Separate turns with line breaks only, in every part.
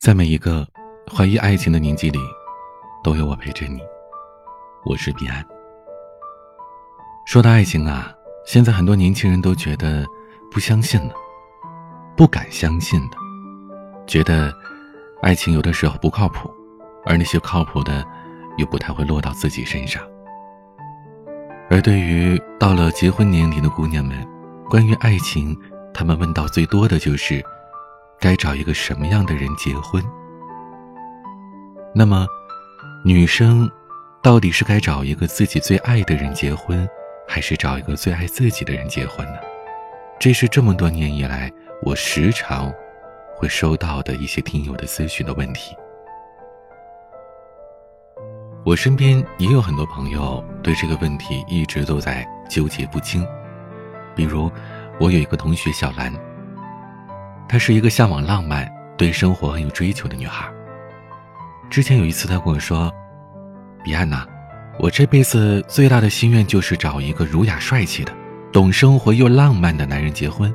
在每一个怀疑爱情的年纪里，都有我陪着你。我是彼岸。说到爱情啊，现在很多年轻人都觉得不相信了，不敢相信的，觉得爱情有的时候不靠谱，而那些靠谱的又不太会落到自己身上。而对于到了结婚年龄的姑娘们，关于爱情，她们问到最多的就是。该找一个什么样的人结婚？那么，女生到底是该找一个自己最爱的人结婚，还是找一个最爱自己的人结婚呢？这是这么多年以来我时常会收到的一些听友的咨询的问题。我身边也有很多朋友对这个问题一直都在纠结不清。比如，我有一个同学小兰。她是一个向往浪漫、对生活很有追求的女孩。之前有一次，她跟我说：“彼岸呐，我这辈子最大的心愿就是找一个儒雅帅气的、懂生活又浪漫的男人结婚，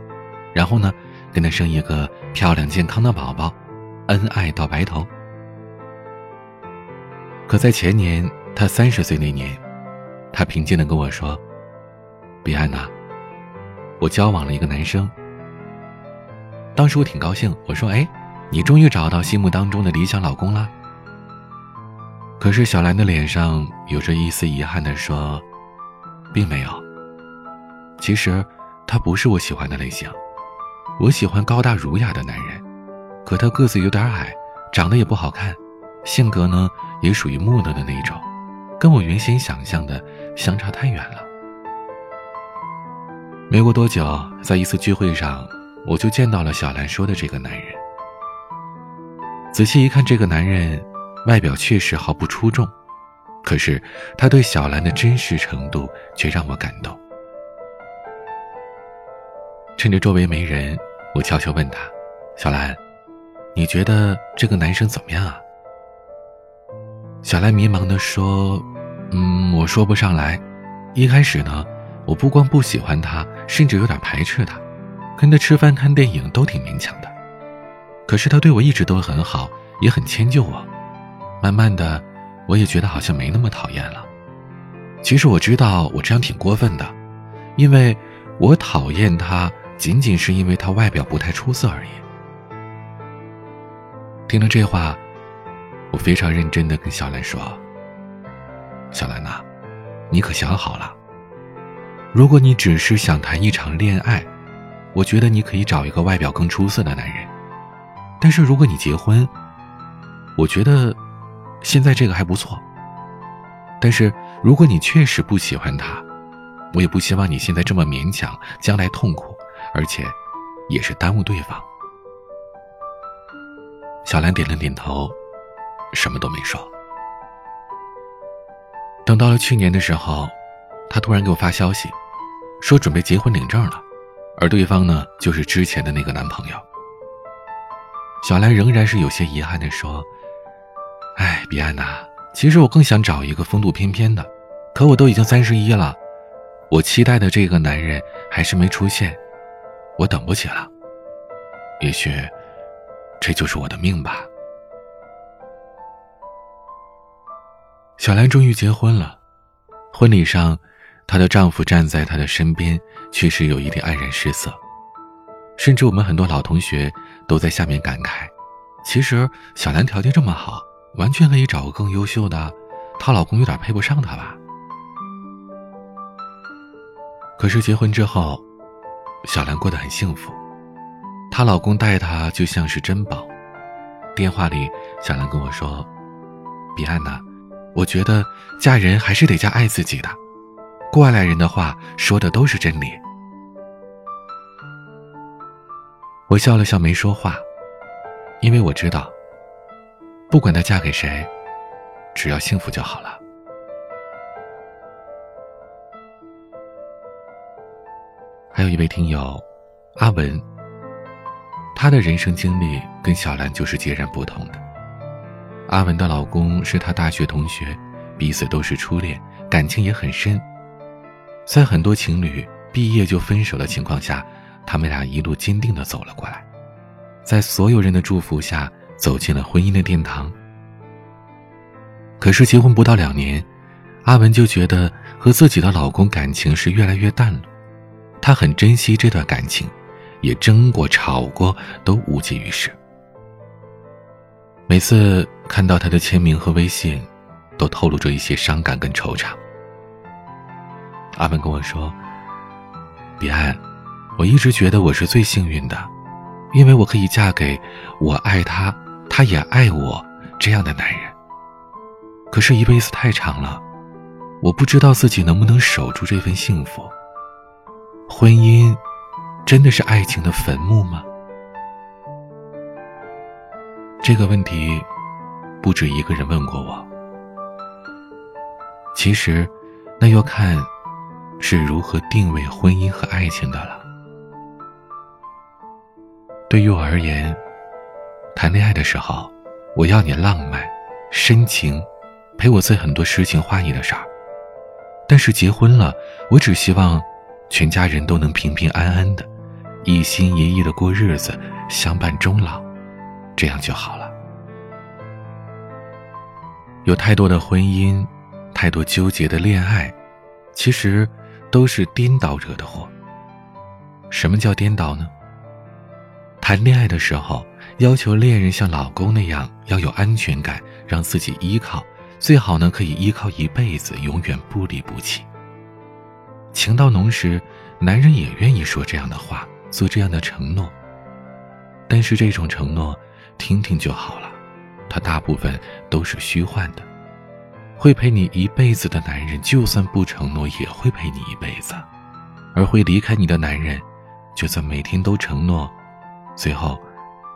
然后呢，跟他生一个漂亮健康的宝宝，恩爱到白头。”可在前年，她三十岁那年，她平静的跟我说：“彼岸呐，我交往了一个男生。”当时我挺高兴，我说：“哎，你终于找到心目当中的理想老公了。”可是小兰的脸上有着一丝遗憾的说：“并没有。其实，他不是我喜欢的类型。我喜欢高大儒雅的男人，可他个子有点矮，长得也不好看，性格呢也属于木讷的那种，跟我原先想象的相差太远了。”没过多久，在一次聚会上。我就见到了小兰说的这个男人。仔细一看，这个男人外表确实毫不出众，可是他对小兰的真实程度却让我感动。趁着周围没人，我悄悄问他：“小兰，你觉得这个男生怎么样啊？”小兰迷茫地说：“嗯，我说不上来。一开始呢，我不光不喜欢他，甚至有点排斥他。”跟他吃饭看电影都挺勉强的，可是他对我一直都很好，也很迁就我。慢慢的，我也觉得好像没那么讨厌了。其实我知道我这样挺过分的，因为我讨厌他仅仅是因为他外表不太出色而已。听了这话，我非常认真的跟小兰说：“小兰呐，你可想好了？如果你只是想谈一场恋爱。”我觉得你可以找一个外表更出色的男人，但是如果你结婚，我觉得现在这个还不错。但是如果你确实不喜欢他，我也不希望你现在这么勉强，将来痛苦，而且也是耽误对方。小兰点了点头，什么都没说。等到了去年的时候，他突然给我发消息，说准备结婚领证了。而对方呢，就是之前的那个男朋友。小兰仍然是有些遗憾的说：“哎，彼岸呐，其实我更想找一个风度翩翩的，可我都已经三十一了，我期待的这个男人还是没出现，我等不起了。也许，这就是我的命吧。”小兰终于结婚了，婚礼上。她的丈夫站在她的身边，确实有一点黯然失色，甚至我们很多老同学都在下面感慨：其实小兰条件这么好，完全可以找个更优秀的，她老公有点配不上她吧。可是结婚之后，小兰过得很幸福，她老公待她就像是珍宝。电话里，小兰跟我说：“彼岸呐，我觉得嫁人还是得嫁爱自己的。”过来人的话说的都是真理。我笑了笑，没说话，因为我知道，不管她嫁给谁，只要幸福就好了。还有一位听友，阿文，她的人生经历跟小兰就是截然不同的。阿文的老公是她大学同学，彼此都是初恋，感情也很深。在很多情侣毕业就分手的情况下，他们俩一路坚定的走了过来，在所有人的祝福下，走进了婚姻的殿堂。可是结婚不到两年，阿文就觉得和自己的老公感情是越来越淡了。她很珍惜这段感情，也争过、吵过，都无济于事。每次看到他的签名和微信，都透露着一些伤感跟惆怅。阿文跟我说：“彼岸，我一直觉得我是最幸运的，因为我可以嫁给我爱他，他也爱我这样的男人。可是，一辈子太长了，我不知道自己能不能守住这份幸福。婚姻，真的是爱情的坟墓吗？”这个问题，不止一个人问过我。其实，那要看是如何定位婚姻和爱情的了。对于我而言，谈恋爱的时候，我要你浪漫、深情，陪我做很多诗情画意的事儿；但是结婚了，我只希望全家人都能平平安安的，一心一意的过日子，相伴终老。这样就好了。有太多的婚姻，太多纠结的恋爱，其实都是颠倒惹的祸。什么叫颠倒呢？谈恋爱的时候，要求恋人像老公那样要有安全感，让自己依靠，最好呢可以依靠一辈子，永远不离不弃。情到浓时，男人也愿意说这样的话，做这样的承诺。但是这种承诺。听听就好了，他大部分都是虚幻的。会陪你一辈子的男人，就算不承诺，也会陪你一辈子；而会离开你的男人，就算每天都承诺，最后，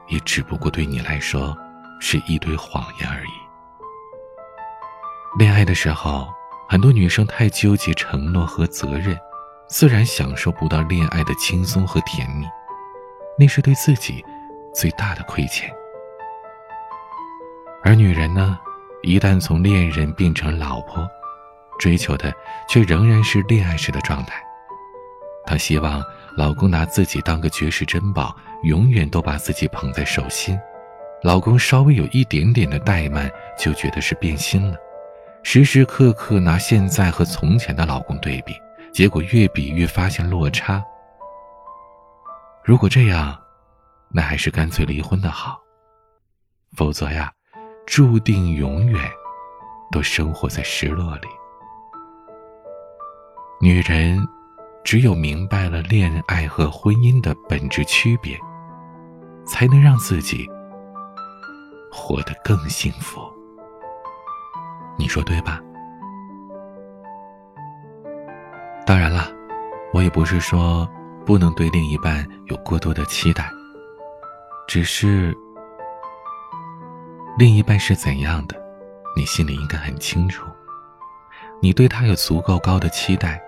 也只不过对你来说，是一堆谎言而已。恋爱的时候，很多女生太纠结承诺和责任，自然享受不到恋爱的轻松和甜蜜，那是对自己最大的亏欠。而女人呢，一旦从恋人变成老婆，追求的却仍然是恋爱时的状态。她希望老公拿自己当个绝世珍宝，永远都把自己捧在手心。老公稍微有一点点的怠慢，就觉得是变心了。时时刻刻拿现在和从前的老公对比，结果越比越发现落差。如果这样，那还是干脆离婚的好。否则呀。注定永远都生活在失落里。女人只有明白了恋爱和婚姻的本质区别，才能让自己活得更幸福。你说对吧？当然了，我也不是说不能对另一半有过多的期待，只是。另一半是怎样的，你心里应该很清楚。你对他有足够高的期待，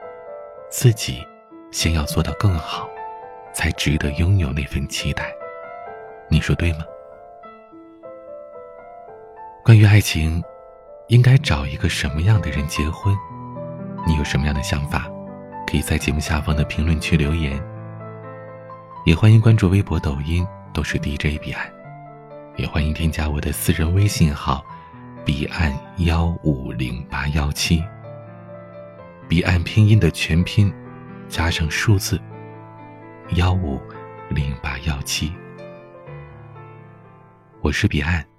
自己先要做到更好，才值得拥有那份期待。你说对吗？关于爱情，应该找一个什么样的人结婚？你有什么样的想法？可以在节目下方的评论区留言。也欢迎关注微博、抖音，都是 DJ 彼岸。也欢迎添加我的私人微信号，彼岸幺五零八幺七。彼岸拼音的全拼，加上数字幺五零八幺七。我是彼岸。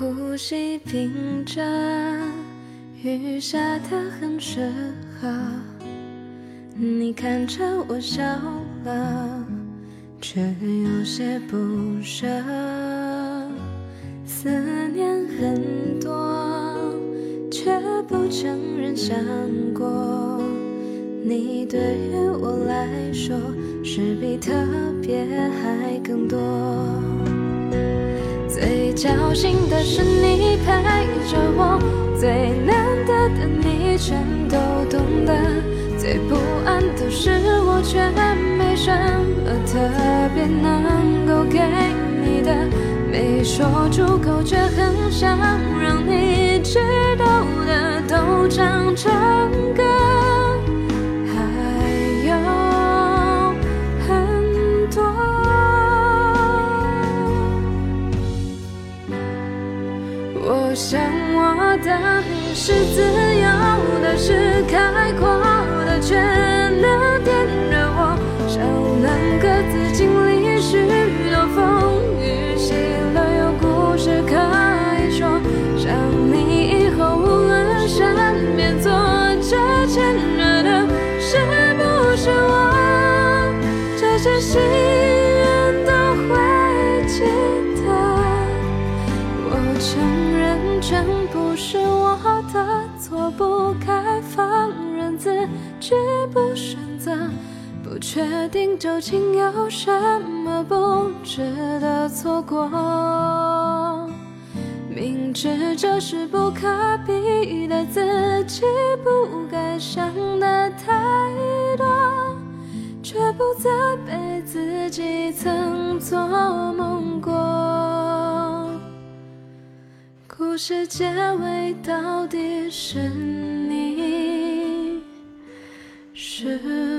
呼吸屏着，雨下的很适合。你看着我笑了，却有些不舍。思念很多，却不承认想过。你对于我来说是比特。别还更多。最侥幸的是你陪着我，最难得的你全都懂得，最不安的是我却没什么特别能够给你的，没说出口却很想让你知道的都唱成歌。像我的是自由的，是开阔的，我承。全不是我的错，不该放任自己不选择，不确定究竟有什么不值得错过。明知这是不可比的，自己不该想的太多，却不责备自己曾做故事结尾到底是你是？